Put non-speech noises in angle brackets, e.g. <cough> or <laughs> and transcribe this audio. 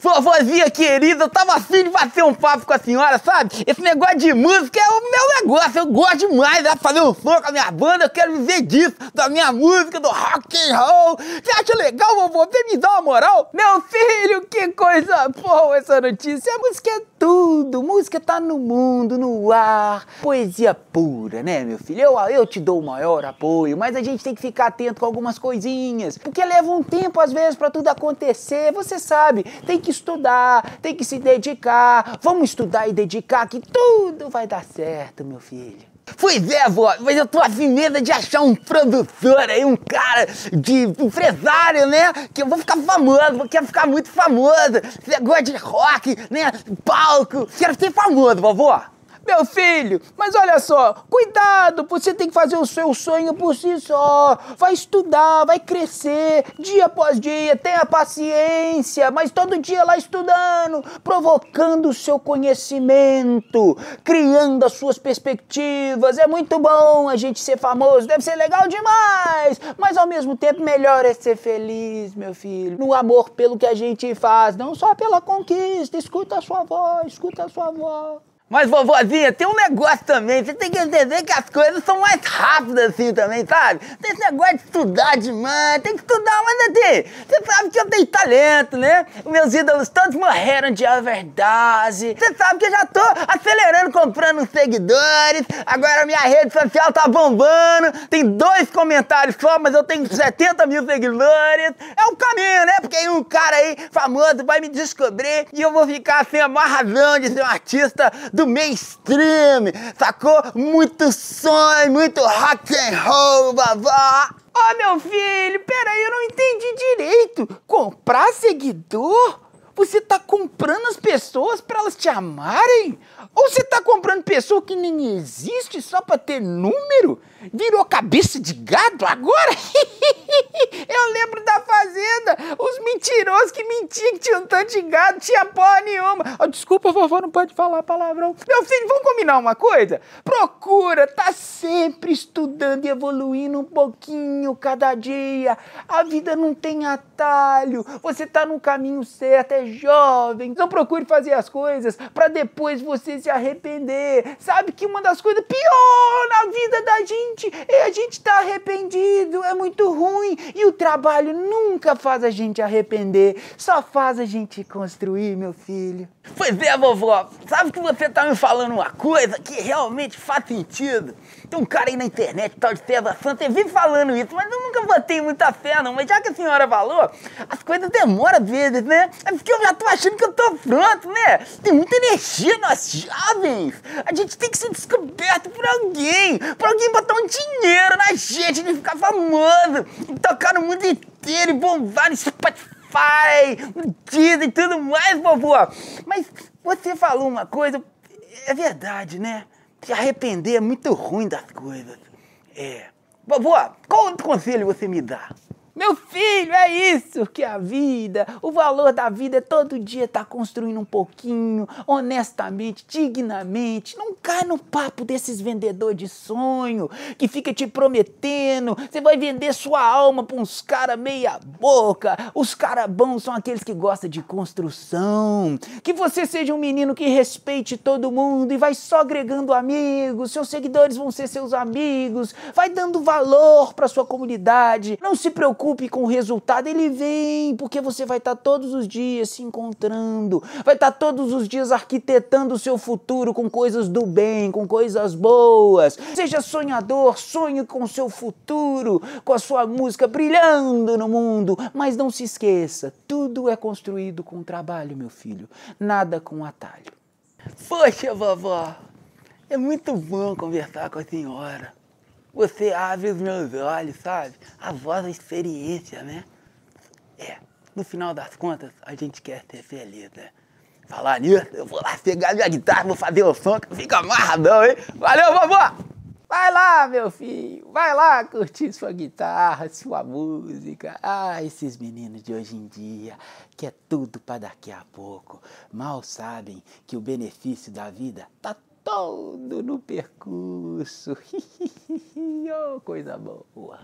Vovozinha querida, eu tava afim de bater um papo com a senhora, sabe? Esse negócio de música é o meu negócio, eu gosto demais de fazer um som com a minha banda, eu quero viver disso, da minha música, do rock and roll. Você acha legal, vovô? Você me dá uma moral? Meu filho, que coisa boa essa notícia. A música é tudo, música tá no mundo, no ar. Poesia pura, né, meu filho? Eu, eu te dou o maior apoio, mas a gente tem que ficar atento com algumas coisinhas, porque leva um tempo às vezes para tudo acontecer, você sabe, tem que estudar, tem que se dedicar. Vamos estudar e dedicar que tudo vai dar certo, meu filho. Pois é, vó, mas eu tô assim mesmo de achar um produtor aí, um cara de empresário, né? Que eu vou ficar famoso, vou quero ficar muito famoso. Você de rock, né? Palco. Quero ser famoso, vovó. Meu filho, mas olha só, cuidado, você tem que fazer o seu sonho por si só. Vai estudar, vai crescer, dia após dia, tenha paciência, mas todo dia lá estudando, provocando o seu conhecimento, criando as suas perspectivas. É muito bom a gente ser famoso, deve ser legal demais, mas ao mesmo tempo melhor é ser feliz, meu filho, no amor pelo que a gente faz, não só pela conquista. Escuta a sua voz, escuta a sua voz. Mas, vovozinha, tem um negócio também. Você tem que entender que as coisas são mais rápidas assim também, sabe? Tem esse negócio de estudar demais, tem que estudar, mas assim, você sabe que eu tenho talento, né? Meus ídolos todos morreram de overdose. Você sabe que eu já tô acelerando, comprando seguidores. Agora minha rede social tá bombando. Tem dois comentários só, mas eu tenho 70 mil seguidores. É um caminho, né? Aí um cara aí famoso vai me descobrir e eu vou ficar assim, a de ser um artista do mainstream, sacou? Muito sonho, muito rock and roll, babá. Ó, oh, meu filho, peraí, eu não entendi direito. Comprar seguidor? Você tá comprando as pessoas para elas te amarem? Ou você tá comprando pessoa que nem existe só pra ter número? Virou cabeça de gado agora? <laughs> Eu lembro da fazenda, os mentirosos que mentiam que tinham tanto de gado, tinha porra nenhuma. Oh, desculpa, vovó, não pode falar palavrão. Meu filho, vamos combinar uma coisa? Procura, tá sempre estudando e evoluindo um pouquinho cada dia. A vida não tem atalho, você tá no caminho certo, é jovem. Não procure fazer as coisas para depois você se arrepender. Sabe que uma das coisas pior na vida da gente é a gente tá arrependido, é muito ruim. E o trabalho nunca faz a gente arrepender, só faz a gente construir, meu filho. Pois é, vovó, sabe que você tá me falando uma coisa que realmente faz sentido? Tem um cara aí na internet, tal de César Santos, ele vive falando isso, mas eu nunca botei muita fé, não. Mas já que a senhora falou, as coisas demoram às vezes, né? É porque eu já tô achando que eu tô pronto, né? Tem muita energia nós jovens. A gente tem que ser descoberto por alguém, por alguém botar um dinheiro na gente, de ficar famoso, e tocar no mundo inteiro, e bombar no Spotify, no Disney e tudo mais, vovó. Mas você falou uma coisa, é verdade, né? Se arrepender é muito ruim das coisas. É. Vovó, qual outro conselho você me dá? Meu filho, é isso que é a vida. O valor da vida é todo dia estar tá construindo um pouquinho, honestamente, dignamente. Não cai no papo desses vendedores de sonho que fica te prometendo. Você vai vender sua alma para uns caras meia boca. Os caras bons são aqueles que gostam de construção. Que você seja um menino que respeite todo mundo e vai só agregando amigos. Seus seguidores vão ser seus amigos. Vai dando valor para sua comunidade. Não se preocupe preocupe com o resultado, ele vem, porque você vai estar todos os dias se encontrando, vai estar todos os dias arquitetando o seu futuro com coisas do bem, com coisas boas. Seja sonhador, sonhe com o seu futuro, com a sua música brilhando no mundo, mas não se esqueça, tudo é construído com trabalho, meu filho, nada com atalho. Poxa, vovó, é muito bom conversar com a senhora. Você abre os meus olhos, sabe? A voz da experiência, né? É, no final das contas, a gente quer ser feliz, né? Falar nisso, eu vou lá pegar minha guitarra, vou fazer o som que fica amarradão, hein? Valeu, vovó! Vai lá, meu filho, vai lá curtir sua guitarra, sua música. Ah, esses meninos de hoje em dia, que é tudo para daqui a pouco, mal sabem que o benefício da vida tá todo no percurso. <laughs> oh, coisa boa.